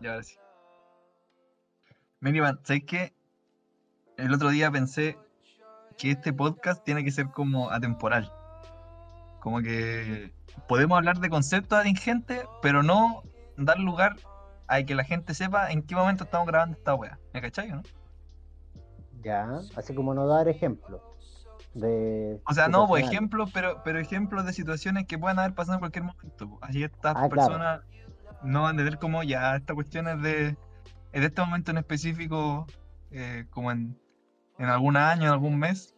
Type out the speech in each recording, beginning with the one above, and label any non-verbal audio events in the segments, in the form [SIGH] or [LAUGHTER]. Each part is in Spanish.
Y ahora sí. Minivan, ¿sabes qué? El otro día pensé que este podcast tiene que ser como atemporal. Como que podemos hablar de conceptos atingentes, pero no dar lugar a que la gente sepa en qué momento estamos grabando esta wea. ¿Me cachai o no? Ya, así como no dar ejemplos. De O sea, no, pues ejemplos, pero, pero ejemplos de situaciones que puedan haber pasado en cualquier momento. Así estas Ah, claro. No van a tener como ya esta cuestión es de, de este momento en específico, eh, como en, en algún año, en algún mes,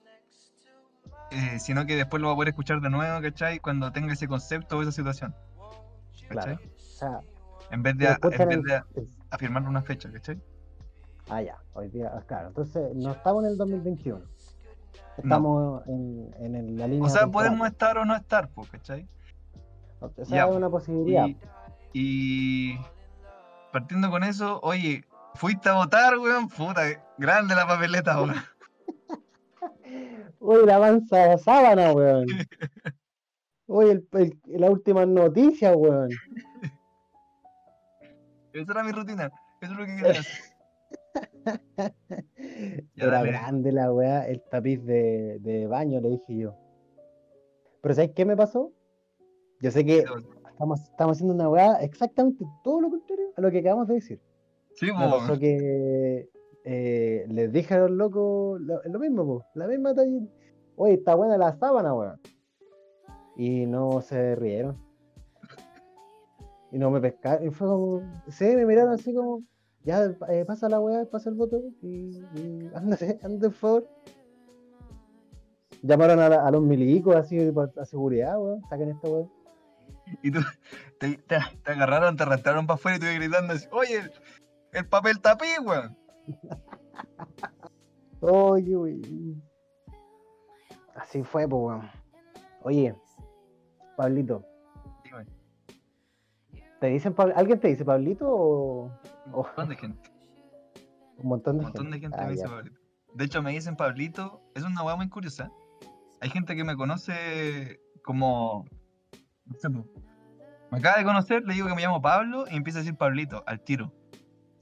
eh, sino que después lo va a poder escuchar de nuevo, ¿cachai? Cuando tenga ese concepto o esa situación. ¿Cachai? Claro. O sea, En vez de, en escuchan vez en- de afirmar una fecha, ¿cachai? Ah, ya, hoy día, ah, claro. Entonces, no estamos en el 2021. Estamos en, en el- la línea. O sea, temporal. podemos estar o no estar, ¿cachai? Esa ya, es una posibilidad. Y, y partiendo con eso, oye, fuiste a votar, weón, puta, grande la papeleta, weón. [LAUGHS] Uy, la mansa sábana, weón. [LAUGHS] Uy, el, el- la última noticia, weón. Esa era mi rutina, eso es lo que quería hacer. [LAUGHS] Era grande la weá, el tapiz de, de baño, le dije yo. Pero ¿sabes qué me pasó? Yo sé que estamos, estamos haciendo una weá exactamente todo lo contrario a lo que acabamos de decir. Sí, pasó que eh, les dije a los locos lo, lo mismo, po, la misma talla. Oye, está buena la sábana, weón. Y no se rieron. Y no me pescaron. Y fue como, sí, me miraron así como, ya eh, pasa la weá, pasa el voto. Y, y ándate, [LAUGHS] ándate, por favor. Llamaron a, la- a los milicos así por a seguridad, weón. Saquen esta weá. Y tú, te, te, te agarraron, te arrastraron para afuera y tú gritando así, oye, el, el papel tapiz, weón. Oye, wey. Así fue, pues, weón. Oye, Pablito, Dime, ¿te dicen ¿Alguien te dice Pablito o un montón de gente, [LAUGHS] un montón un de montón de gente? gente Ah, me dice. Pablito. De hecho, me dicen Pablito, es una weá muy curiosa. Hay gente que me conoce como, no sé, po, me acaba de conocer, le digo que me llamo Pablo y empieza a decir Pablito, al tiro.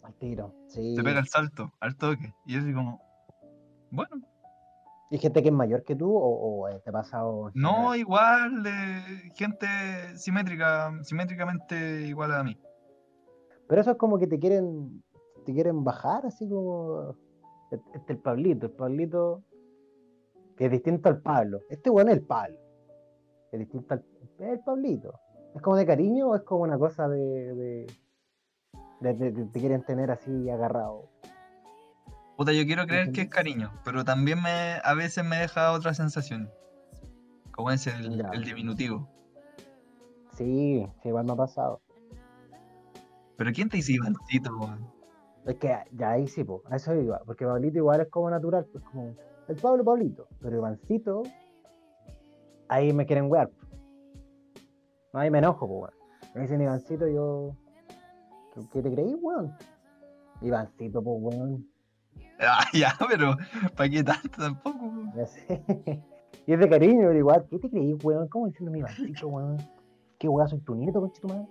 Al tiro, sí. Se pega el salto, al toque. Y yo así como, bueno, ¿Y gente que es mayor que tú o, o, eh, te pasa o no igual, eh, gente simétrica, simétricamente igual a mí. Pero eso es como que te quieren te quieren bajar, así como este este el Pablito, el Pablito que es distinto al Pablo. Este bueno es el Pablo. Es distinto al es el Pablito. ¿Es como de cariño o es como una cosa de, de, de- de- de- te quieren tener así agarrado? Puta, yo quiero creer que es cariño, pero también me, a veces me deja otra sensación. Como es el, Ya. el diminutivo. Sí, sí, igual me ha pasado. Pero ¿quién te dice Ivancito? Es que ya ahí sí, po, a eso iba, porque Pablito igual es como natural, pues como el Pablo Pablito, pero Ivancito, ahí me quieren wear. No, ahí me enojo, pues, weón. Me dicen Ivancito, yo. ¿Qué- ¿Qué te creí, weón? Ivancito, pues, weón. Ah, ya, pero ¿para qué tanto tampoco? weón? Ya sé. [LAUGHS] y es de cariño, pero igual, ¿qué te creí, weón? ¿Cómo diciendo Ivancito, weón? ¿Qué weón soy tu nieto, conchito madre?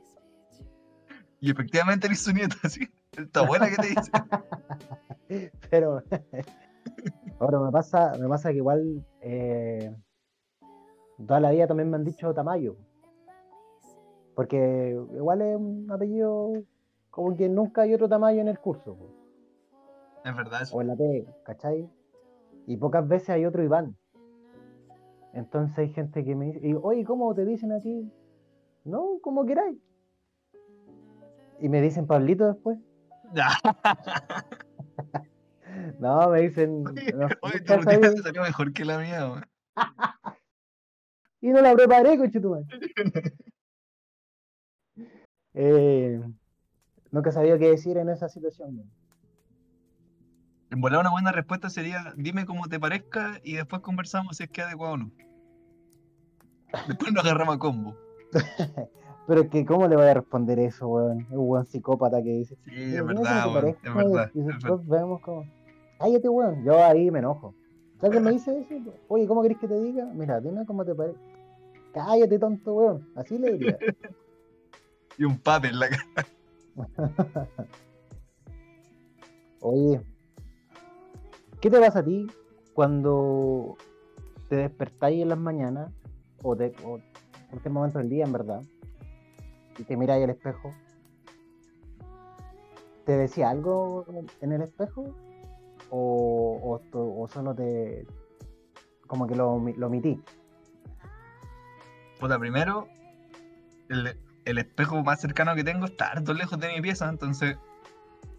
Y efectivamente eres su nieto, [LAUGHS] así. Esta abuela que te dice. [LAUGHS] Pero ahora me pasa, me pasa que igual eh, toda la vida también me han dicho Tamayo. Porque igual es un apellido como que nunca hay otro Tamayo en el curso, po, Es verdad eso. o en la T, ¿cachai? Y pocas veces hay otro Iván. Entonces hay gente que me dice, y, oye, ¿cómo te dicen a ti? No, como queráis. Y me dicen Pablito después. [LAUGHS] No, me dicen. Oye, no, oye, nunca tu rutina te salió mejor que la mía. [LAUGHS] Y no la preparé, conchetumare. [LAUGHS] eh, nunca sabía qué decir en esa situación. man. En volar una buena respuesta sería, dime cómo te parezca y después conversamos si es que es adecuado o no. Después nos agarramos a combo. [LAUGHS] Pero es que, ¿cómo le voy a responder eso, weón? Es un weón psicópata que dice. Sí, "Dime es verdad, weón. parezca", Es verdad. Y es después vemos cómo. Cállate, weón. Yo ahí me enojo. Alguien me dice eso, oye, ¿cómo querés que te diga? Mira, dime cómo te parece. Cállate, tonto, weón. Así le diría. [LAUGHS] [LAUGHS] Y un pape en la cara. Oye, ¿qué te pasa a ti cuando te despertáis en las mañanas o, de, o en cualquier momento del día, en verdad, y te miráis al espejo? ¿Te decía algo en el espejo? ¿O, o, o solo te. como que lo, lo omití? Puta, primero, el, el espejo más cercano que tengo está harto lejos de mi pieza, entonces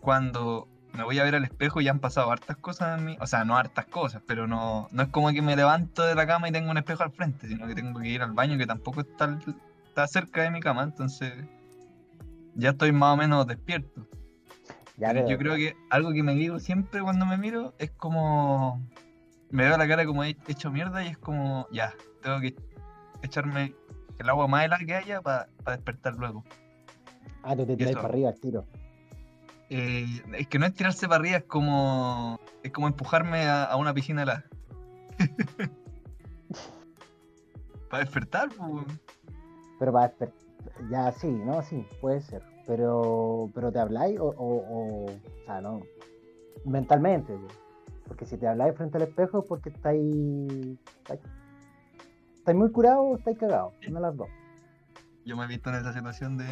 cuando me voy a ver al espejo ya han pasado hartas cosas en mí, o sea, no hartas cosas, pero no, no es como que me levanto de la cama y tengo un espejo al frente, sino que tengo que ir al baño que tampoco está, está cerca de mi cama, entonces ya estoy más o menos despierto. Ya, pero- yo creo que algo que me digo siempre cuando me miro es como. Me veo la cara como he hecho mierda y es como, ya, tengo que echarme el agua más helada que haya para despertar luego. Ah, tú te tiras eso. para arriba tiro. Eh, es que no es tirarse para arriba, es como. Es como empujarme a, a una piscina helada. [LAUGHS] para despertar, pues. Pero para despertar. Ya, sí, ¿no? Sí, puede ser. Pero, pero ¿te habláis o, o, o, o sea, no? Mentalmente, po. porque si te habláis frente al espejo es porque estáis, estáis, estáis muy curados o estáis cagados, una de las dos. Yo me he visto en esa situación de.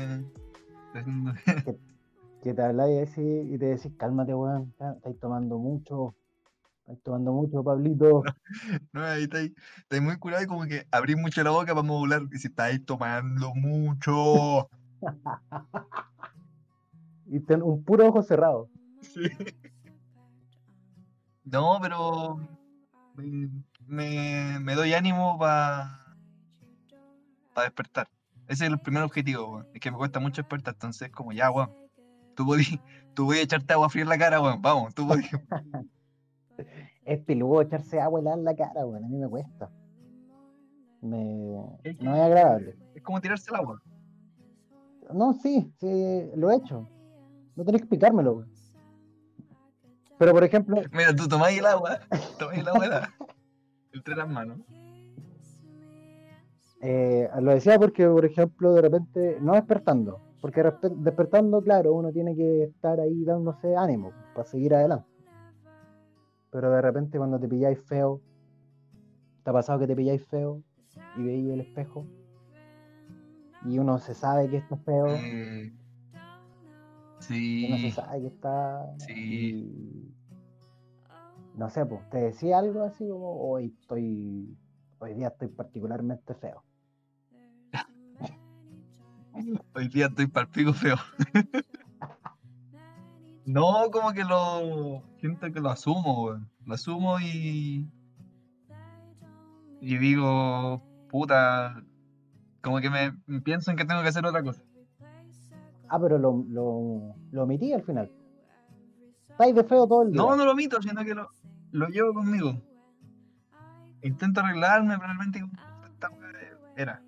de- Que te habláis así y te decís, cálmate, weón, estáis tomando mucho, estáis tomando mucho, Pablito. [LAUGHS] No, ahí estáis, estáis muy curado y como que abrís mucho la boca para modular. Y si estáis tomando mucho. [LAUGHS] Y ten un puro ojo cerrado. Sí. No, pero me, me, doy ánimo para despertar. Ese es el primer objetivo, weón. Es que me cuesta mucho despertar, entonces como ya, weón. Tú podí, [LAUGHS] tú podí echarte agua fría en la cara, weón. Vamos, tú podí. [LAUGHS] Es peludo echarse agua helada en la cara, weón, a mí me cuesta. Me... Es que- No es agradable. Es como tirarse el agua. No, sí, sí, lo he hecho. No tenés que explicármelo, güey. Pero por ejemplo, Mira, tú tomáis el agua, [LAUGHS] tomáis el agua helada, entre las manos. eh, lo decía porque, por ejemplo, de repente, no despertando, porque despertando, claro, uno tiene que estar ahí dándose ánimo para seguir adelante. Pero de repente cuando te pilláis feo, ¿te ha pasado que te pilláis feo y veis el espejo? Y uno se sabe que está feo, Eh, uno se sí, sabe que está... sí. y- no sé, pues, te decía algo así como hoy estoy, hoy día estoy particularmente feo. [LAUGHS] Hoy día estoy para pico feo. [LAUGHS] No, como que lo. Siento que lo asumo, weón. Lo asumo y. Y digo, puta. Como que me me pienso en que tengo que hacer otra cosa. Ah, pero lo, lo, lo omití al final. Estáis de feo todo el día. No, no lo omito, sino que lo, lo llevo conmigo. Intento arreglarme, pero realmente era.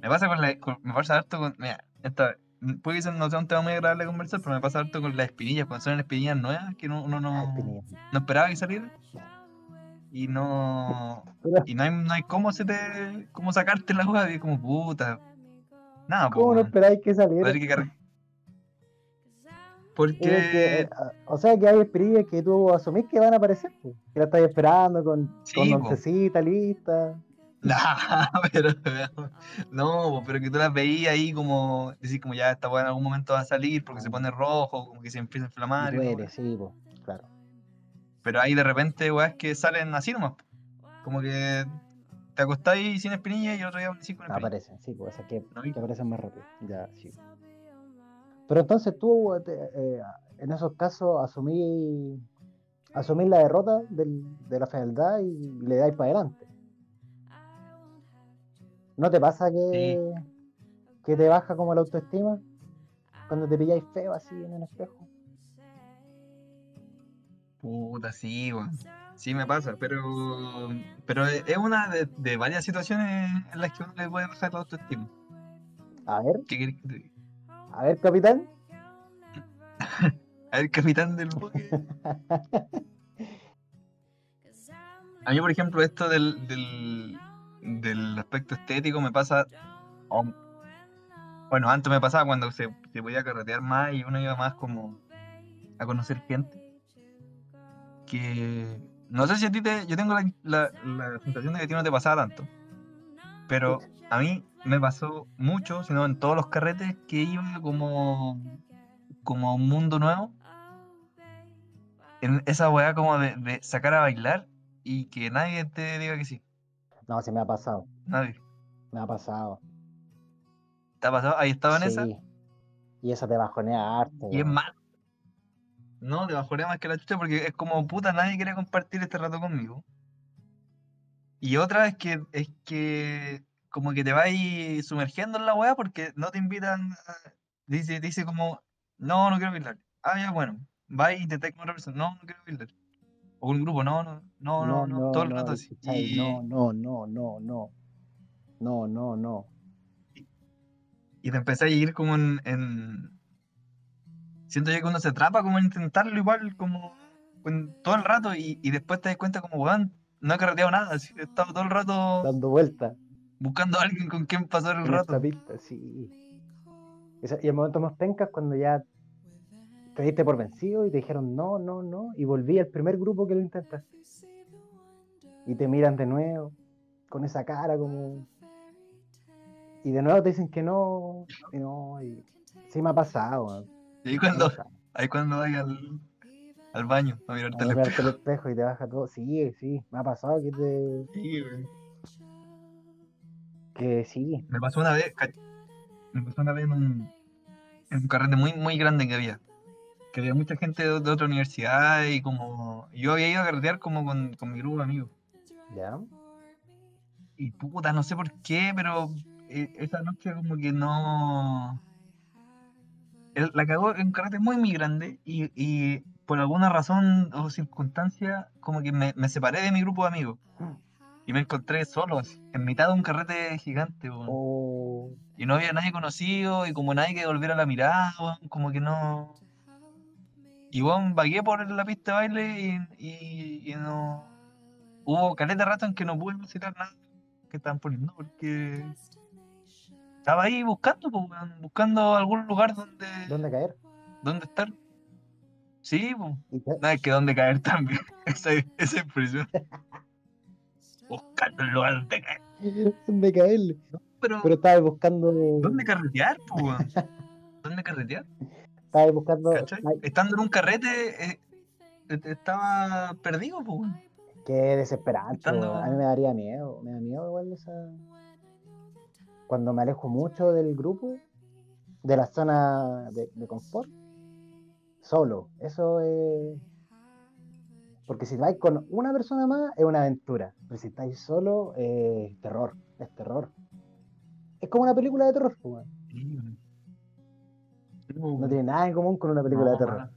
Me pasa con la. con- me pasa harto con. Mira, esta. Puede que no sea un tema muy agradable de conversar, pero me pasa harto con las espinillas, cuando salen espinillas nuevas, que no, uno Ah, no, espinilla. no esperaba que salieran. Y no. Y no hay, no hay cómo se te. cómo sacarte la es como puta. Nada. ¿Cómo no esperáis que saliera? Porque. eh, o sea que hay espinillas que tú asumís que van a aparecer, pues, que la estás esperando con, Sí, con po. oncecita lista. No, [LAUGHS] pero, no, po, pero que tú las veías ahí como, decir como ya esta weá en algún momento va a salir porque se pone rojo, como que se empieza a inflamar. y sí, pues, claro. weá. Pero ahí de repente weas que salen así nomás. po. Como que te acostáis sin espinilla y el otro día con espinilla. Aparecen, sí, pues, esas que, ¿No? Y- que aparecen más rápido. Ya, sí. Pero entonces tú, eh, en esos casos, asumí, asumís la derrota del- de la fealdad y le dais para adelante. ¿No te pasa que, que te baja como la autoestima cuando te pilláis feo así en el espejo? Puta, sí, weón. Sí me pasa, pero pero es una de, de varias situaciones en las que uno le puede bajar la autoestima. A ver, ¿Qué? A ver, capitán. [LAUGHS] A ver, capitán del buque. [LAUGHS] A mí, por ejemplo, esto del, del, del aspecto estético me pasa, Bueno, antes me pasaba cuando se, se podía carretear más y uno iba más como a conocer gente. Que no sé si a ti te. Yo tengo la, la- la sensación de que a ti no te pasaba tanto. Pero a mí me pasó mucho, sino en todos los carretes que iba como. como a un mundo nuevo. En esa weá como de, de sacar a bailar y que nadie te diga que sí. No, se me ha pasado. Nadie. Me ha pasado. ¿Te ha pasado? ¿Ahí estaba en esa? Sí. Y eso te bajonea harto. Y es malo. No, te bajoría más que la chucha porque es como puta, nadie quiere compartir este rato conmigo. Y otra es que es que como que te vas ahí sumergiendo en la weá porque no te invitan a- dice, dice como no, no quiero bailar. Ah, ya bueno, va y intentas con otra persona, no, no quiero bailar. O con un grupo, no, no, no, no, no, todo el rato así. No, no, no, no, no. No, no, no. y te empezás a ir como en, en- Siento yo que uno se atrapa como en intentarlo igual como en- todo el rato y, y después te das cuenta como, weón, no he carreteado nada, así, he estado todo el rato Dando vueltas buscando a alguien con quien pasar el en rato. esta pista, sí. Esa- y el momento más penca es cuando ya te diste por vencido y te dijeron no, no, no, y volví al primer grupo que lo intentaste. Y te miran de nuevo, con esa cara como. Y de nuevo te dicen que no, y no, y sí me ha pasado, weón, Y ahí cuando, ahí cuando vas al, al baño a mirarte A mirarte espejo. el espejo y te baja todo. Sí, sí, me ha pasado que te. Sí, güey. que sí. Me pasó una vez, me pasó una vez en un, en un carrete muy, muy grande que había. Que había mucha gente de, de otra universidad y como. Yo había ido a carretear como con, con mi grupo de amigos. ¿Ya? Y puta, no sé por qué, pero eh, esa noche como que no. el- La cagó en un carrete muy, muy grande y, y por alguna razón o circunstancia, como que me, me separé de mi grupo de amigos. Y me encontré solo, en mitad de un carrete gigante, weón. O. Y no había nadie conocido, y como nadie que volviera la mirada, weón, como que no. Y weón, vagué por la pista de baile y, y, y no. Hubo caleta de rato en que no pude visitar nada que estaban poniendo, porque. Estaba ahí buscando, pues, weón, buscando algún lugar donde, ¿Dónde caer? donde estar. Sí, pues. Te- No, es que donde caer también. [LAUGHS] esa, esa impresión. [LAUGHS] Buscando lugar donde caer. ¿Dónde caerle? Pero, Pero estaba buscando. ¿dónde carretear, weón? [LAUGHS] ¿Dónde carretear? Estaba buscando. Estando en un carrete, eh, eh, estaba perdido, pues, weón. Qué desesperante. Estando-. A mí me daría miedo. Me da miedo igual esa. Cuando me alejo mucho del grupo, de la zona de, de confort, solo. Eso es. Porque si vais con una persona más, es una aventura. Pero si estáis solo, es terror. Es terror. Es como una película de terror, pues, No weón. tiene nada en común con una película de No, terror.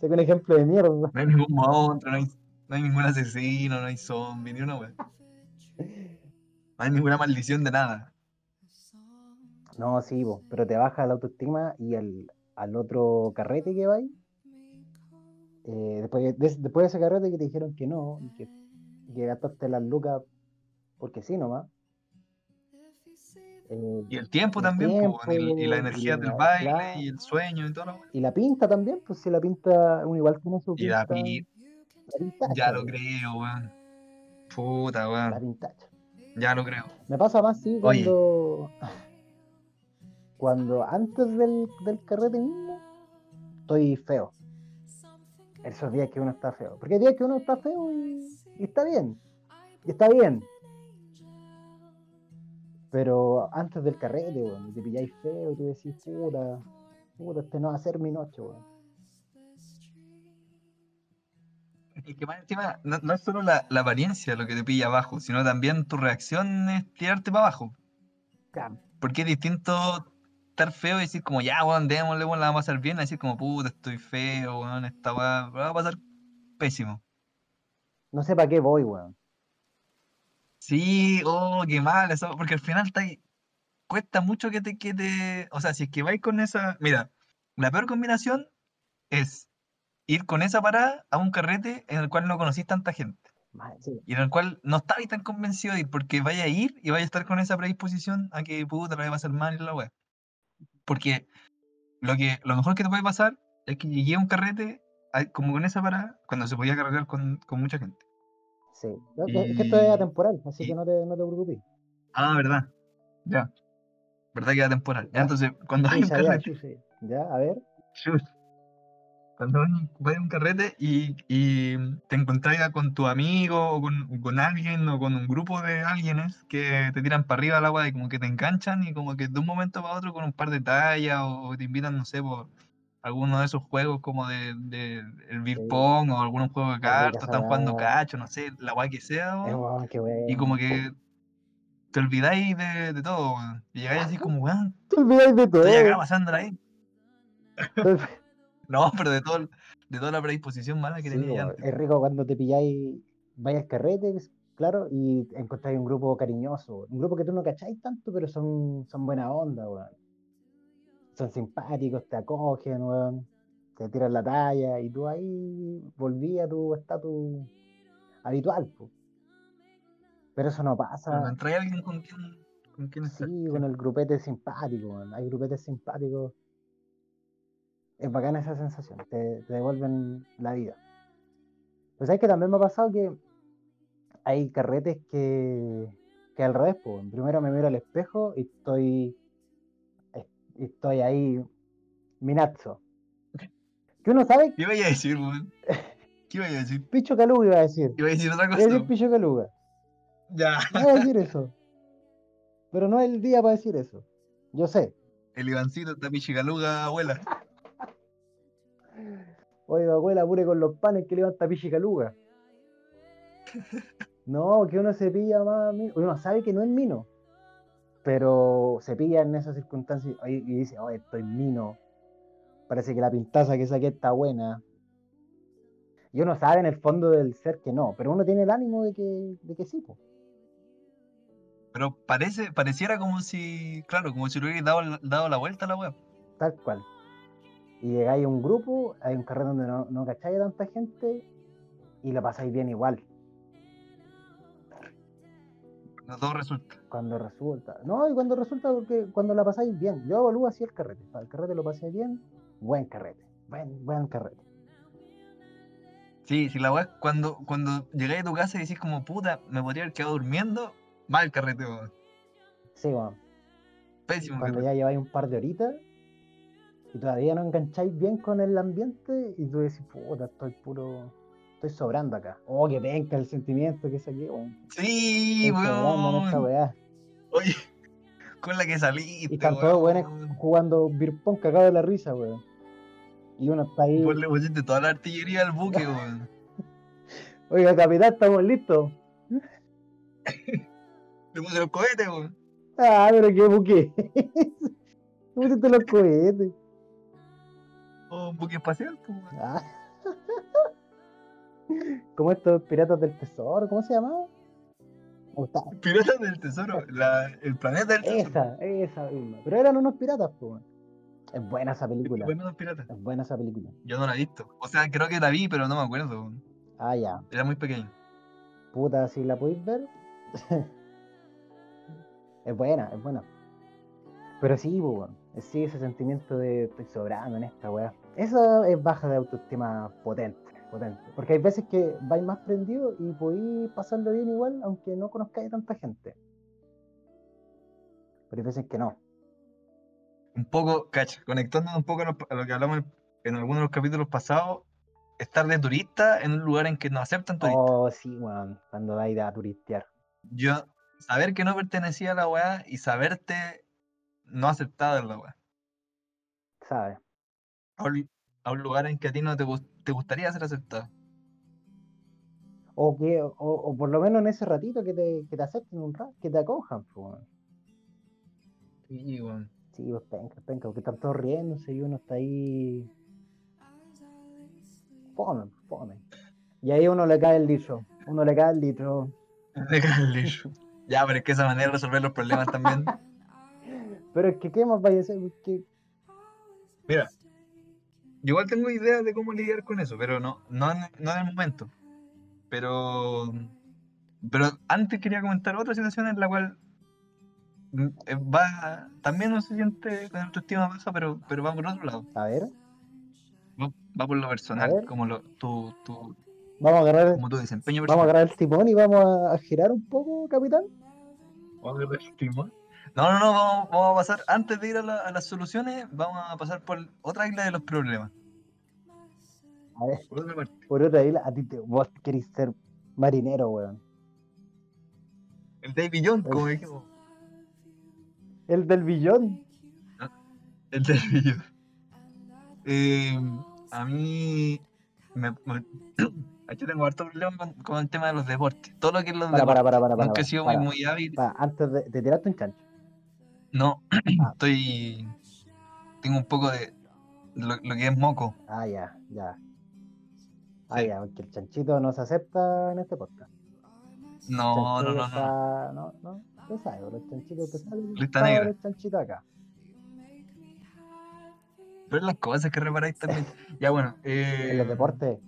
que [LAUGHS] un ejemplo de mierda. No hay ningún monstruo, no hay, no hay ningún asesino, no hay zombie, ni una weón. No hay ninguna maldición de nada. No, sí, po, pero te baja la autoestima y al, al otro carrete que vais, eh, después, de, de- después de ese carrete que te dijeron que no, y que, que gastaste las lucas porque sí nomás. eh, Y el tiempo El también, pues, y, la y energía la- del baile y el sueño y todo lo y la pinta también, pues si la pinta, uno igual tiene su Y la pinta. pi- la pintacha, ya lo creo, weón. Puta, La weón. pintacha. Ya lo creo. Me pasa más, sí, Oye. Cuando. Antes del, del carrete mismo, estoy feo. Esos días que uno está feo. Porque hay días que uno está feo y, y está bien. Y está bien. Pero antes del carrete, weón, y te pilláis feo y tú decís, puta, puta, este no va a ser mi noche, weón. Y que más encima, no, no es solo la, la apariencia lo que te pilla abajo, sino también tu reacción es tirarte para abajo. Claro. Porque es distinto estar feo y decir como, ya, weón, démosle, weón, la vamos a pasar bien, a decir como, puta, estoy feo, weón, esta weá, va a pasar pésimo. No sé para qué voy, weón. Sí, oh, qué mal eso, porque al final está ahí, cuesta mucho que te, que te, o sea, si es que vais con esa, mira, la peor combinación es ir con esa parada a un carrete en el cual no conocís tanta gente. Sí, y en el cual no estabas tan convencido de ir, porque vaya a ir y vaya a estar con esa predisposición a que puta la vaya a pasar mal y la wea. Porque lo que lo mejor que te puede pasar es que llegué a un carrete como con esa parada, cuando se podía carretear con, con mucha gente. sí. Es que esto es atemporal, así y- que no te, no te preocupes. Ah, verdad. Ya. ¿Verdad que era temporal? Ya, entonces, cuando hay un carrete. Ya, a ver. Chut. Cuando vas- vas a un carrete y, y te encontrás ya con tu amigo o con, con alguien o con un grupo de alguienes que te tiran para arriba al agua y como que te enganchan y como que de un momento para otro con un par de tallas o, o te invitan, no sé, por alguno de esos juegos como de, de el beer Sí. pong o algún juego de cartas, están jugando cacho, no sé, la guay que sea, Eh, y como que te olvidáis de, de todo, y llegáis así como, weón, Te olvidáis de todo. pasándola ahí. No, [LAUGHS] pero de todo, de toda la predisposición mala que Sí, tenía es rico cuando te pilláis, vais al carrete, claro, y encontráis un grupo cariñoso, un grupo que tú no cacháis tanto, pero son, son buena onda, weón. Son simpáticos, te acogen, weón, te tiran la talla, y tú ahí volví a tu estatus habitual, po. Pero eso no Cuando pasa, entra alguien con quien, con quien sí, con el grupete simpático. Hay grupetes simpáticos. Es bacana esa sensación, te, te devuelven la vida. Pues sabes que también me ha pasado que hay carretes que, que al revés, pues. Primero me miro al espejo y estoy. estoy ahí. Minazo. Que uno sabe, ¿Qué iba a decir, weón? [LAUGHS] ¿Qué iba a decir? Picho Caluga iba a decir. Iba a decir otra Iba a cosa. decir Picho Caluga. Ya. No iba a decir eso. Pero no es el día para decir eso. Yo sé. El Ivancito está pichigaluga, abuela. Oiga, abuela, apure con los panes que levanta Pichi Caluga. [LAUGHS] No, que uno se pilla más. mi- Uno sabe que no es mino. Pero se pilla en esas circunstancias y y dice, oye, estoy mino. Parece que la pintaza que saqué está buena. Y uno sabe en el fondo del ser que no, pero uno tiene el ánimo de que, de que sí, po. Pero parece, pareciera como si, claro, como si le hubierais dado, la- dado la vuelta a la web. tal cual. Y llegáis a un grupo, hay un carrete donde no, no cacháis a tanta gente y la pasáis bien igual. No todo resulta. Cuando resulta. No, y cuando resulta porque cuando la pasáis bien. Yo evalúo así el carrete. Para el carrete lo pasé bien, buen carrete. Buen, buen carrete. Sí, si la web, cuando, cuando llegáis a tu casa y decís como, puta, me podría haber quedado durmiendo, mal carrete, weón. Sí, bueno. Pésimo Cuando carrete. ya lleváis un par de horitas y todavía no engancháis bien con el ambiente y tú decís, puta, estoy puro. Estoy sobrando acá. Oh, que venga el sentimiento que saqué, weón. Sí, weón. Oye, [LAUGHS] con la que saliste, Y están todos buenos weón. jugando beer pong cagado de la risa, weón. Y uno está ahí. Vos le pusiste toda la artillería al buque, [LAUGHS] weón. Oiga, capitán, estamos listos. [LAUGHS] Le puse los cohetes, weón. Ah, pero qué buque. ¿Cómo pusiste los cohetes? Un buque espacial, pues. Ah. [LAUGHS] Como estos piratas del tesoro, ¿cómo se llamaba? ¿Cómo? Piratas del tesoro, la, el planeta del tesoro. Esa, esa misma. Pero eran unos piratas, pues. Es buena esa película. Bueno, los piratas. Es buena esa película. Yo no la he visto. O sea, creo que la vi, pero no me acuerdo. Ah, ya. Era muy pequeño. Puta, si la podéis ver. [LAUGHS] es buena, es buena. Pero sí, pues. Sí, ese sentimiento de estoy sobrando en esta weá. Eso es baja de autoestima potente, potente. Porque hay veces que vais más prendido y podéis pasarlo bien igual, aunque no conozcáis tanta gente. Pero hay veces que no. Un poco, cacha, conectándonos un poco a lo, que hablamos en, en algunos de los capítulos pasados, estar de turista en un lugar en que no aceptan turistas. Oh, sí, weón. Cuando vais a turistear. Yo, saber que no pertenecía a la weá y saberte no aceptado en la weá. ¿Sabes? A un, a un lugar en que a ti no te, te gustaría ser aceptado. O, que, o, o por lo menos en ese ratito que te, que te acepten un rato, que te acojan, pues. Sí, weón. Sí, pues penca, penca, porque están todos riéndose y uno está ahí. Fome, fome. Y ahí uno le cae el litro. Uno le cae el litro. Deja [LAUGHS] el lixo. Ya, pero es que esa manera de resolver los problemas también. [LAUGHS] Pero es que, ¿qué más vaya a hacer? Que, Mira, yo igual tengo ideas de cómo lidiar con eso, pero no, no, en, no en el momento. Pero, pero antes quería comentar otra situación en la cual mm, va, también no se siente con autoestima baja, pero, pero va por otro lado. A ver, Va, va por lo personal, como lo, tu, tu, vamos a agarrar, como tu desempeño vamos a personal. agarrar el timón y vamos a, a girar un poco, capitán. Vamos a agarrar el timón. No, no, no, vamos, vamos a pasar, antes de ir a, la- a las soluciones, vamos a pasar por otra isla de los problemas. A ver, Por otra parte. por otra isla, a ti te, vos querés ser marinero, weón. El David Jones, como dijimos. El del billón. El David Jones. Eh, a mí me, me- [CLEARS THROAT] yo tengo harto problema con, con el tema de los deportes. Todo lo que es los Para, deportes. para, para, para, para. Nunca he sido para, muy, muy hábil. para, antes de, de tirarte un chancho. No, [CLEARS THROAT] Ah. estoy. Tengo un poco de. Lo, lo que es moco. Ah, ya, ya. Ah, ya, porque el chanchito no se acepta en este podcast. No, no, no, no. está- no. No, Tú sabes, los chanchitos te salen. Lista negra. acá. Pero las cosas que reparáis también. Ya bueno. Eh, En los deportes.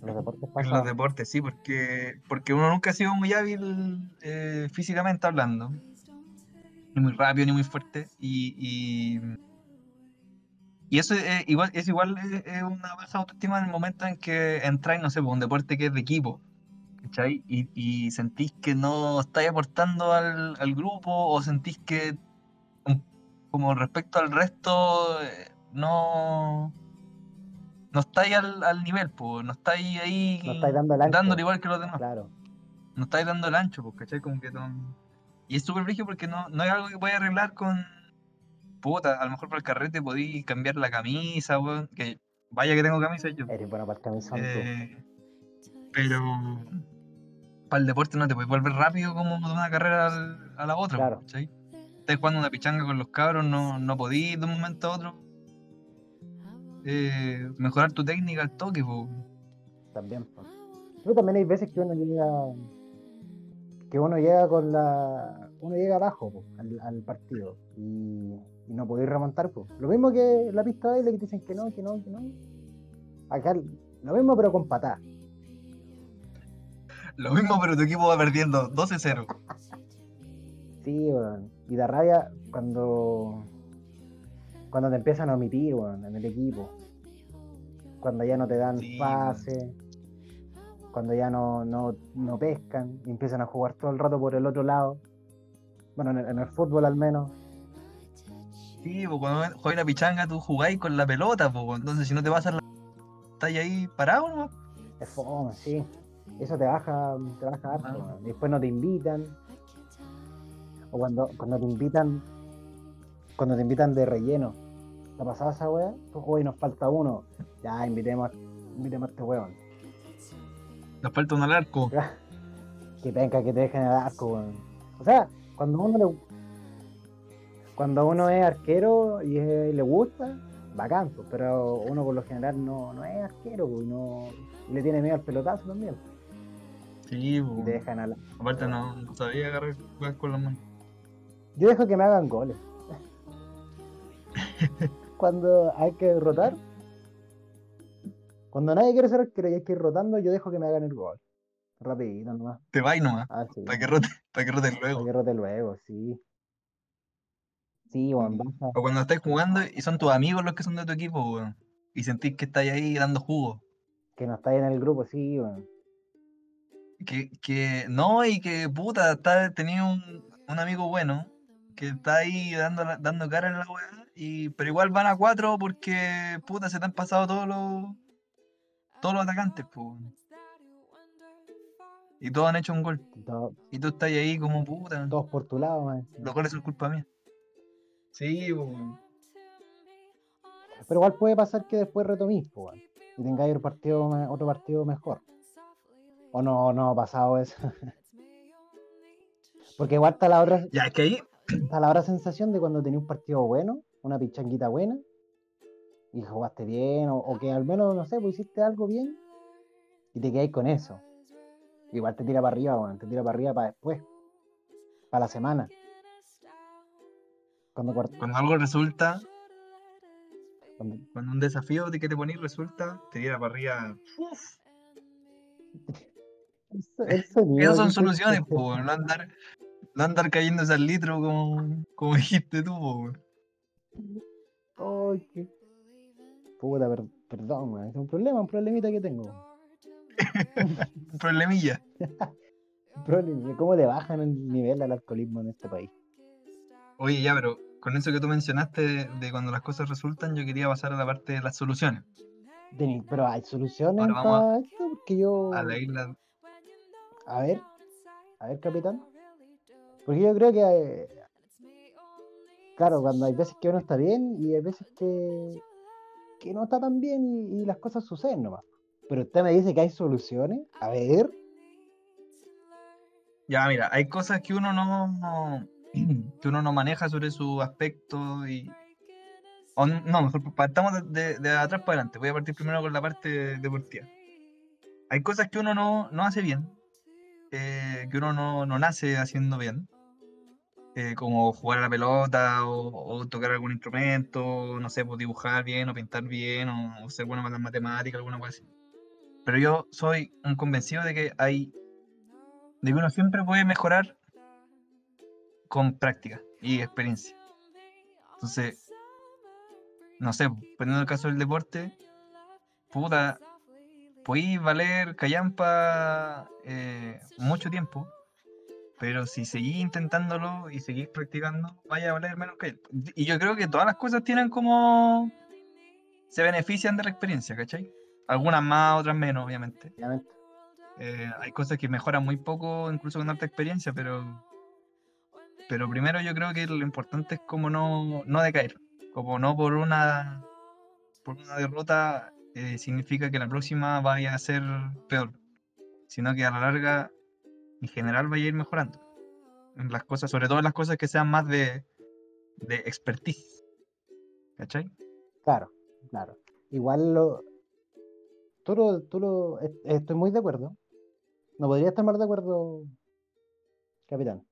En los deportes En los deportes, sí, porque, porque uno nunca ha sido muy hábil eh, físicamente hablando. Ni muy rápido, ni muy fuerte. Y, y, y eso es igual, es igual es, es una baja autoestima en el momento en que entráis, no sé, por un deporte que es de equipo. ¿cachai? Y, y sentís que no estáis aportando al, al grupo o sentís que um, como respecto al resto eh, no no estáis al, al nivel, pues, no estáis ahí No estáis dando el ancho. dándole igual que los demás. Claro. No estáis dando el ancho, pues, ¿cachai? Como que no... Y es súper brígido porque no, no es algo que puedas arreglar con... Puta, a lo mejor para el carrete podéis cambiar la camisa, weón. Que vaya que tengo camisa yo. Eres bueno para el camisón. Eh, pero para el deporte no te puedes volver rápido como de una carrera al- a la otra, Claro. Estás jugando una pichanga con los cabros, no, no podís de un momento a otro eh, mejorar tu técnica al toque, po. También. pues. Pero también hay veces que uno llega. Que uno llega con la. Uno llega abajo po, al, al partido. Y, y no podéis remontar. pues. Lo mismo que la pista de baile que te dicen que no, que no, que no. Acá lo mismo pero con patá. Lo mismo, pero tu equipo va perdiendo 12-0. Sí, weón. Y da rabia cuando. Cuando te empiezan a omitir, weón, en el equipo. Cuando ya no te dan Sí, pase. Cuando ya no, no, no pescan y empiezan a jugar todo el rato por el otro lado. Bueno, en el, en el fútbol al menos. Sí, pues cuando juegas una pichanga tú jugáis con la pelota, pues entonces si no te vas a la... estás ahí parado, ¿no? Es fome, sí. Eso te baja, te baja harto. Ah. Después no te invitan. O cuando, cuando te invitan, cuando te invitan de relleno. ¿Te ha pasado esa weá? Hoy nos falta uno. Ya, invitemos, invitemos a este weón. Nos falta un al arco. [LAUGHS] que penca que te dejen el arco, weón. O sea, cuando uno le, cuando uno es arquero y le gusta, bacán, pues, pero uno por lo general no, no es arquero, pues, y no le tiene miedo al pelotazo también. Sí, Y pues. te dejan a la... Aparte no, no sabía agarrar con las manos. Yo dejo que me hagan goles. [LAUGHS] Cuando hay que rotar, cuando nadie quiere ser arquero y hay que ir rotando, yo dejo que me hagan el gol. Rapidito nomás. Te vais nomás, Ah, sí. para que rote, para que rote luego. Para que rote luego, sí. Sí, weón. O cuando estáis jugando y son tus amigos los que son de tu equipo, weón. Y sentís que estáis ahí dando jugo. Que no está ahí en el grupo, sí, weón. Que, que no, y que puta, está, tenía un, un amigo bueno que está ahí dando, dando cara en la weá, y, pero igual van a cuatro porque puta se te han pasado todos los todos los atacantes, pues. Y todos han hecho un gol. Y tú estás ahí como puta. todos por tu lado, man. Los goles son culpa mía. Sí, pues. Pero igual puede pasar que después retomís, weón, y tengáis otro partido, otro partido mejor. O no, no ha pasado eso. [LAUGHS] Porque igual está la otra, Ya, es que ahí, está la otra sensación de cuando tenías un partido bueno, una pichanguita buena, y jugaste bien, o, o que al menos, no sé, pues hiciste algo bien, y te quedáis con eso. Igual te tira para arriba, weón, te tira para arriba para después, para la semana. Cuando, cuando algo resulta, cuando- cuando un desafío de que te ponís resulta, te tira para arriba. uf, El so- el sonido Esas son soluciones, po, no andar, no andar cayéndose al litro como, como dijiste tú, po, qué- Puta, per- perdón. Es un problema, un problemita que tengo. [LAUGHS] Problemilla. [LAUGHS] ¿Cómo le bajan el nivel al alcoholismo en este país? Oye, ya, pero con eso que tú mencionaste de, de cuando las cosas resultan, yo quería pasar a la parte de las soluciones. Denis, pero hay soluciones Ahora vamos para esto, porque yo. A la isla. A ver, a ver, capitán. Porque yo creo que, eh, claro, cuando hay veces que uno está bien y hay veces que, que no está tan bien y, las cosas suceden nomás. Pero usted me dice que hay soluciones. A ver, Ya, mira, hay cosas que uno no, [CLEARS THROAT] que uno no maneja sobre su aspecto y. o no, mejor partamos de atrás para adelante. Voy a partir primero con la parte deportiva. Hay cosas que uno no, no hace bien, eh, que uno no, no nace haciendo bien, eh, como jugar a la pelota o, o tocar algún instrumento, no sé, pues dibujar bien o pintar bien o, o ser bueno las matemáticas, alguna cosa así. Pero yo soy un convencido de que hay, de que uno siempre puede mejorar con práctica y experiencia. Entonces, no sé, poniendo el caso del deporte, puta, podéis valer callampa eh, mucho tiempo, pero si seguís intentándolo y seguís practicando, vaya a valer menos callampa. Y yo creo que todas las cosas tienen como... se benefician de la experiencia, ¿cachai? Algunas más, otras menos, obviamente. obviamente. Eh, hay cosas que mejoran muy poco, incluso con alta experiencia, pero, pero primero yo creo que lo importante es como no, no decaer, como no por una, por una derrota eh, significa que la próxima vaya a ser peor, sino que a la larga, en general, vaya a ir mejorando en las cosas, sobre todo en las cosas que sean más de, de expertise. ¿Cachai? Claro, claro. Igual lo. Tú lo, tú lo. est- Estoy muy de acuerdo. No podría estar más de acuerdo, capitán.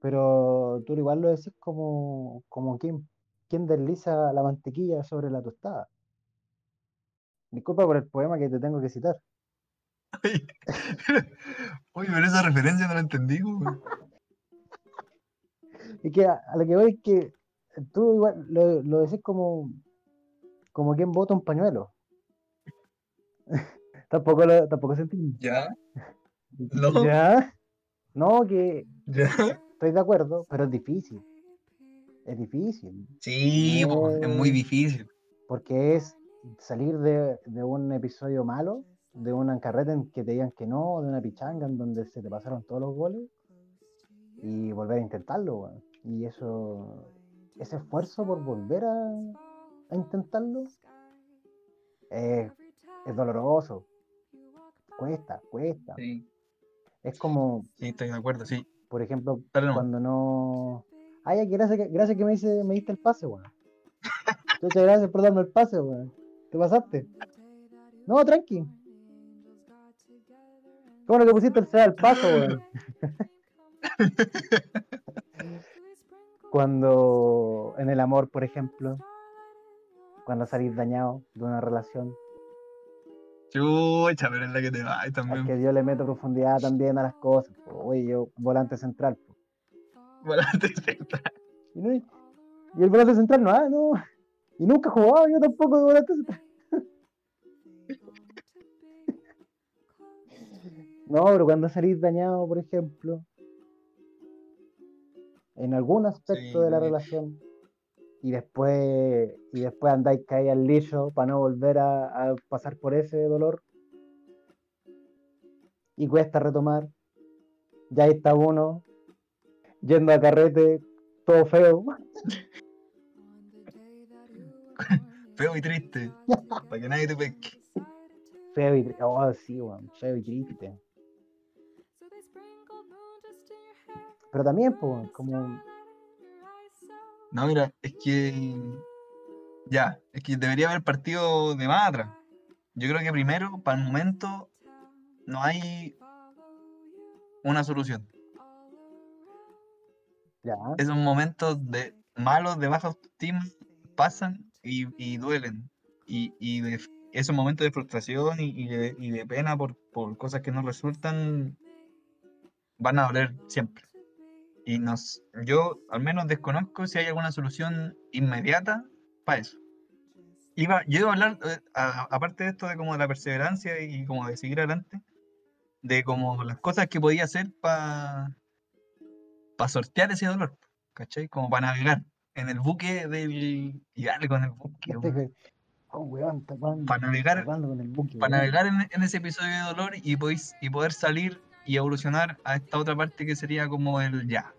Pero tú igual lo decís como, como quien, quien desliza la mantequilla sobre la tostada. Disculpa por el poema que te tengo que citar. Oye, [LAUGHS] oye, pero esa referencia no la entendí, weón. Y que a, a lo que voy es que tú igual lo, lo decís como, como quien bota un pañuelo. [LAUGHS] tampoco lo, tampoco se entiende. ¿Ya? [LAUGHS] No. ¿Ya? No, que ¿Ya? estoy de acuerdo, pero es difícil. Es difícil. Sí, es muy difícil. Porque es salir de, de un episodio malo, de una carreta en que te digan que no, de una pichanga en donde se te pasaron todos los goles, y volver a intentarlo, weón. Y eso, ese esfuerzo por volver a, a intentarlo, es, es doloroso. Cuesta, cuesta. Sí, Es como, sí, estoy de acuerdo, sí. por ejemplo, cuando no. Ay, aquí, gracias, que- gracias que me, dice, me diste el pase, weón. Muchas gracias por darme el pase, weón. ¿Te pasaste? No, tranqui. ¿Cómo no que pusiste el al paso, weón? Cuando en el amor, por ejemplo, cuando salís dañado de una relación, Chucha, pero es la que te va también. que Dios le mete profundidad también a las cosas. po. Oye, yo, volante central. po. Volante central. Y, no- y el volante central no, ah, no. Y nunca he jugado yo tampoco de volante central. No, pero cuando salís dañado, por ejemplo, en algún aspecto Sí, de la sí. relación, y después, y después andáis caídos al lixo para no volver a, a pasar por ese dolor, y cuesta retomar, ya ahí está uno, yendo a carrete, todo feo, [LAUGHS] Feo y triste. Para que nadie te pesque. feo y tri- oh sí, feo y triste. Pero también, pues, como, No, mira, es que. Ya, es que debería haber partido de más atrás. Yo creo que primero, para el momento, no hay una solución. ya, Esos momentos de malos, de baja autoestima, pasan y, y duelen. Y, y de- esos momentos de frustración y, y de, y de pena por, por cosas que no resultan van a doler siempre. Y nos, yo al menos desconozco si hay alguna solución inmediata para eso. Iba, yo iba a hablar, eh, aparte de esto de como de la perseverancia y como de seguir adelante, de como las cosas que podía hacer para sortear ese dolor, ¿cachai? Como para navegar en el buque del... Y darle con el buque, Este Oh, weón, está jugando. Pa' navegar- con el buque, para navegar en, en ese episodio de dolor y, podéis, y poder salir y evolucionar a esta otra parte que sería como el ya.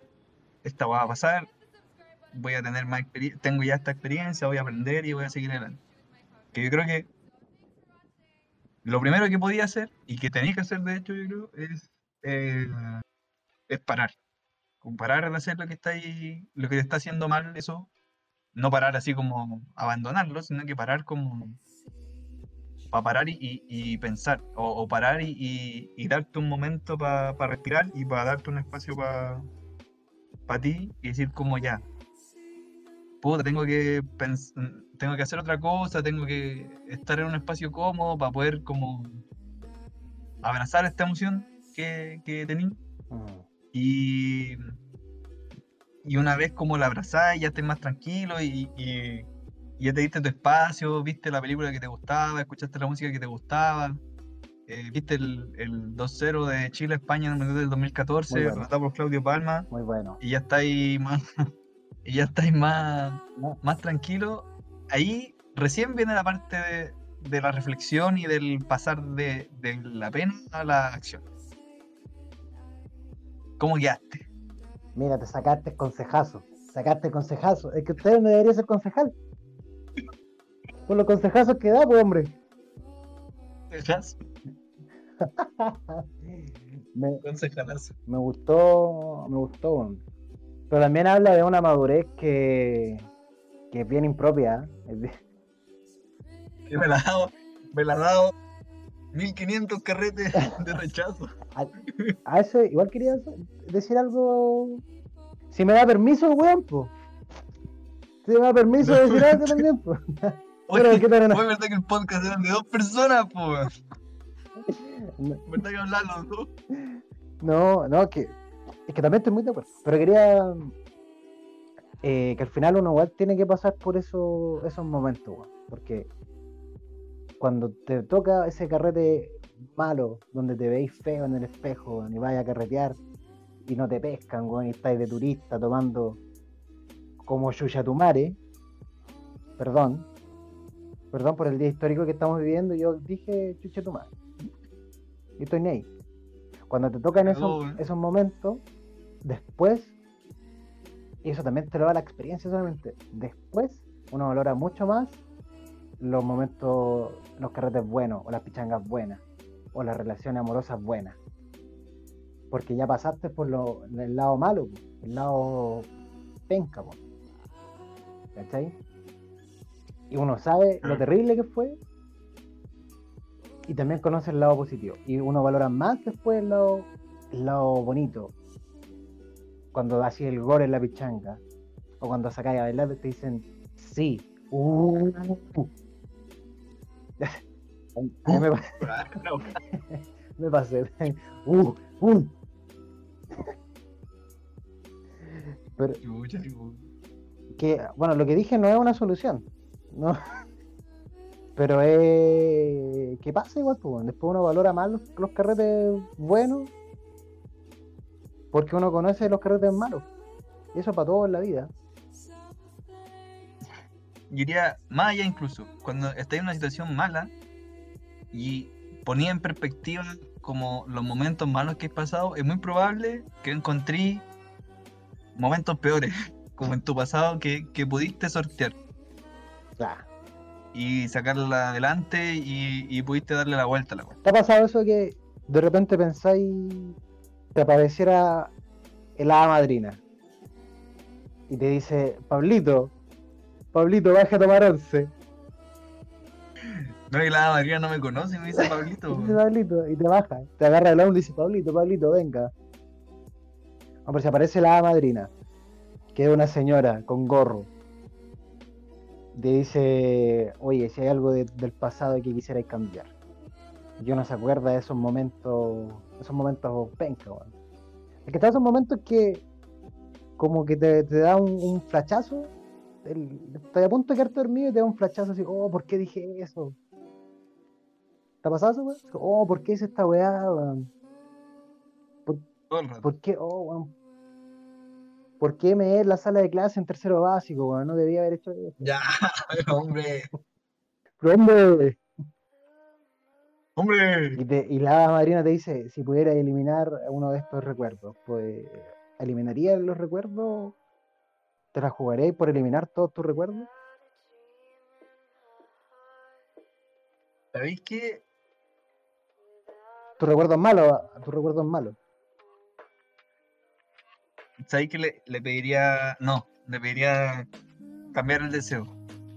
Esta va a pasar, voy a tener más experiencia, tengo ya esta experiencia, voy a aprender y voy a seguir adelante. Que yo creo que lo primero que podía hacer y que tenéis que hacer de hecho, yo creo, es, eh, es parar. Con parar de hacer lo que está ahí, lo que te está haciendo mal, eso, no parar así como abandonarlo, sino que parar como para parar y, y- y pensar, o, o parar y, y- darte un momento para respirar y para darte un espacio para ti y decir como ya, puta, tengo que, pens- tengo que hacer otra cosa, tengo que estar en un espacio cómodo para poder como abrazar esta emoción que, que tení Mm. y, y una vez como la abrazás ya estés más tranquilo y, y- y ya te diste tu espacio, viste la película que te gustaba, escuchaste la música que te gustaba, eh, viste el, el 2-0 de Chile-España en el del 2014, Muy bueno. relatado por Claudio Palma, Muy bueno. y ya estáis más, [LAUGHS] y ya estáis más, No, más tranquilo, ahí recién viene la parte de, de la reflexión y del pasar de, de la pena a la acción. ¿Cómo quedaste? Mira, te sacaste el consejazo. Sacaste el consejazo. Es que usted no debería ser concejal. [LAUGHS] Por los consejazos que da, pues, hombre. ¿Dejas? [LAUGHS] Me, gustó, me gustó. Pero también habla de una madurez que, que es bien impropia. Que me la ha dado, me la ha dado 1500 carretes de rechazo. [LAUGHS] A eso igual quería decir algo. Si me da permiso, weón, pues. Si me da permiso de decir algo también, pues. [LAUGHS] Oye, Pero, ¿qué tal era? oye, verdad que el podcast eran de dos personas, pues. ¿Verdad que hablan los dos? No, no, que es que también estoy muy de acuerdo. Pero quería eh, que al final uno igual tiene que pasar por eso, esos momentos, weón, porque cuando te toca ese carrete malo, donde te veis feo en el espejo, weón, y vayas a carretear y no te pescan, weón, y estáis de turista tomando como Yuya tu mare, perdón, perdón por el día histórico que estamos viviendo, yo dije Chucha tu madre. Y estoy ni ahí. Cuando te tocan esos, esos momentos, después, y eso también te lo da la experiencia solamente, después uno valora mucho más los momentos, los carretes buenos, o las pichangas buenas, o las relaciones amorosas buenas. Porque ya pasaste por lo, el lado malo, el lado penca. ¿cachai? Y uno sabe lo terrible que fue y también conoce el lado positivo. Y uno valora más después el lado, el lado bonito. Cuando así el gore en la pichanga. O cuando sacáis a bailar te dicen sí. Uh. [LAUGHS] A mí me, pa- [LAUGHS] Claro. [LAUGHS] me pasé. Uh, uh. Pero tipo, que, bueno, lo que dije no es una solución. No. Pero es. que pasa igual, pues, después uno valora más los, los carretes buenos. Porque uno conoce los carretes malos. Y eso para todo en la vida. yo diría más allá incluso, cuando estáis en una situación mala y ponía en perspectiva como los momentos malos que he pasado, es muy probable que encontré momentos peores, [LAUGHS] como en tu pasado, que, que pudiste sortear Claro. Y sacarla adelante y, y pudiste darle la vuelta a la cuenta. ¿Te ha pasado eso que de repente pensáis, te apareciera el hada madrina? Y te dice, Pablito, Pablito, baja a tomar once. No, y la María no me conoce, me dice Pablito. [LAUGHS] Dice Pablito, y te baja, te agarra el hombro y dice, Pablito, Pablito, venga. Hombre, se aparece la hada madrina, que es una señora con gorro. Te dice, oye, si hay algo de- del pasado que quisierais cambiar. Y uno se acuerda de esos momentos, esos momentos penca, weón. Es que están esos momentos que como que te, te da un, un flachazo, estás a punto de quedarte dormido y te da un flachazo así, oh, ¿por qué dije eso? ¿Te ha pasado eso, weón? Oh, ¿por qué hice esta weá, weón? Rato. ¿Por qué, oh, weón? ¿Por qué me en la sala de clase en tercero básico, weón? No debía haber hecho eso. Ya, [LAUGHS] hombre. Pero, hombre, Hombre. Y, te- y la madrina te dice, si pudiera eliminar uno de estos recuerdos, pues ¿eliminarías los recuerdos? ¿Te la jugaréis por eliminar todos tus recuerdos? ¿Sabéis qué? Tus recuerdos malos, tus recuerdos malos. ¿Sabéis que le, le pediría. No, le pediría cambiar el deseo.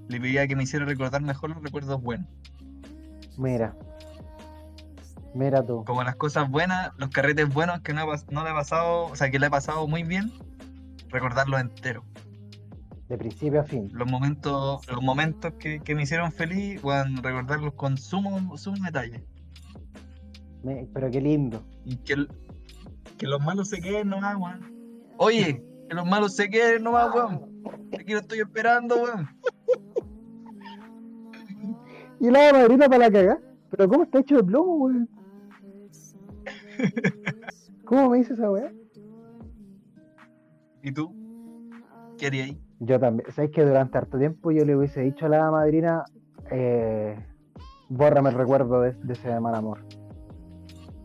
Le pediría que me hiciera recordar mejor los recuerdos buenos. Mira. Mira tú. Como las cosas buenas, los carretes buenos que no, no le he pasado, o sea, que le he pasado muy bien, recordarlos enteros. De principio a fin. Los momentos, los momentos que, que me hicieron feliz, bueno, recordarlos con sumo, sumo detalle. Me- pero qué lindo. Y que, que los malos se queden nomás, weón. Oye, que los malos se queden nomás, weón. Aquí lo estoy esperando, weón. Y la madrina para la caga. Pero ¿cómo está hecho de plomo, weón? ¿Cómo me dice esa weá? ¿Y tú? ¿Qué harías ahí? Yo también. ¿Sabes que durante harto tiempo yo le hubiese dicho a la madrina, eh, bórrame el recuerdo de, de ese mal amor?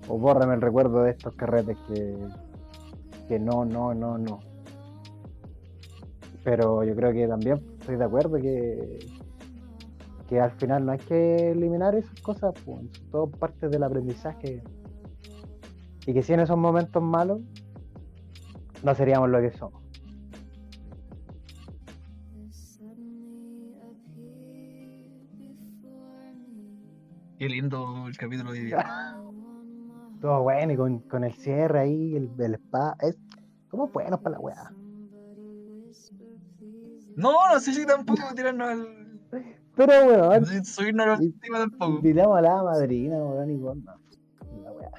O bórrame el recuerdo de estos carretes que, que no, no, no, no. Pero yo creo que también estoy de acuerdo que, que al final no hay que eliminar esas cosas, pues, son todo parte del aprendizaje. Y que si en esos momentos malos no seríamos lo que somos. Qué lindo el capítulo de hoy día. [LAUGHS] Todo bueno y con, con el cierre ahí, el, el spa. Es como buenos para la weá. No, no sé si tampoco tirarnos al. Pero weón, no sé si subirnos a la Y- última tampoco. invitamos a la madrina, weón, y no, la weá.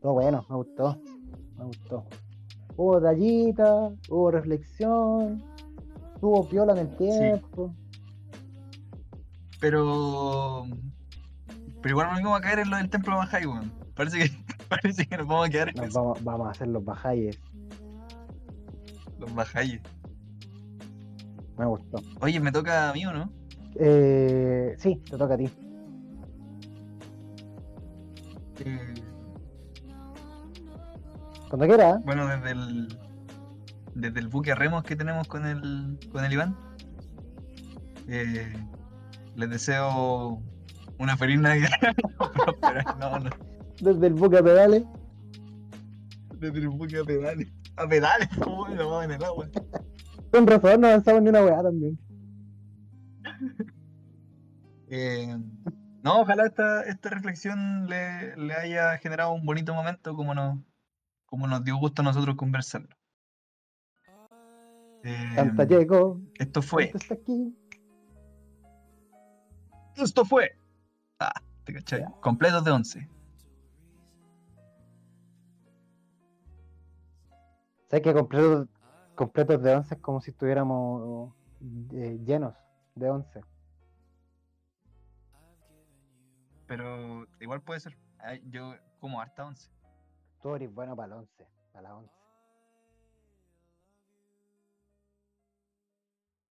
Todo bueno, me gustó. Me gustó. Hubo tallita, hubo reflexión, hubo piola en el tiempo. Pero. Pero igual nos vamos a caer en lo del templo de Bajay, weón. Parece que, [LAUGHS] parece que nos vamos a quedar Nos eso, vamos, vamos a hacer los bajayes. los Bajayes. Me gustó. Oye, me toca a mí o no? Eh, sí, te toca a ti. Eh, Cuando quieras. ¿eh? bueno, desde el. Desde el buque a remos que tenemos con el. con el Iván. eh, les deseo una feliz Navidad. [LAUGHS] no, no. Desde el buque a pedales. Desde el buque a pedales. A pedales, [LAUGHS] como lo vamos en el agua. Con razón, no avanzamos ni una weá también. Eh, no, ojalá esta, esta reflexión le, le haya generado un bonito momento como nos, como nos dio gusto a nosotros conversarlo. Eh, Santa llegó, esto fue, está aquí. esto fue. Ah, te cachai. Completos de 11. ¿Sabes que completos, completos de 11 es como si estuviéramos eh, llenos de 11? Pero igual puede ser. Ay, Yo como harta 11. Tú eres bueno para el 11, para la 11.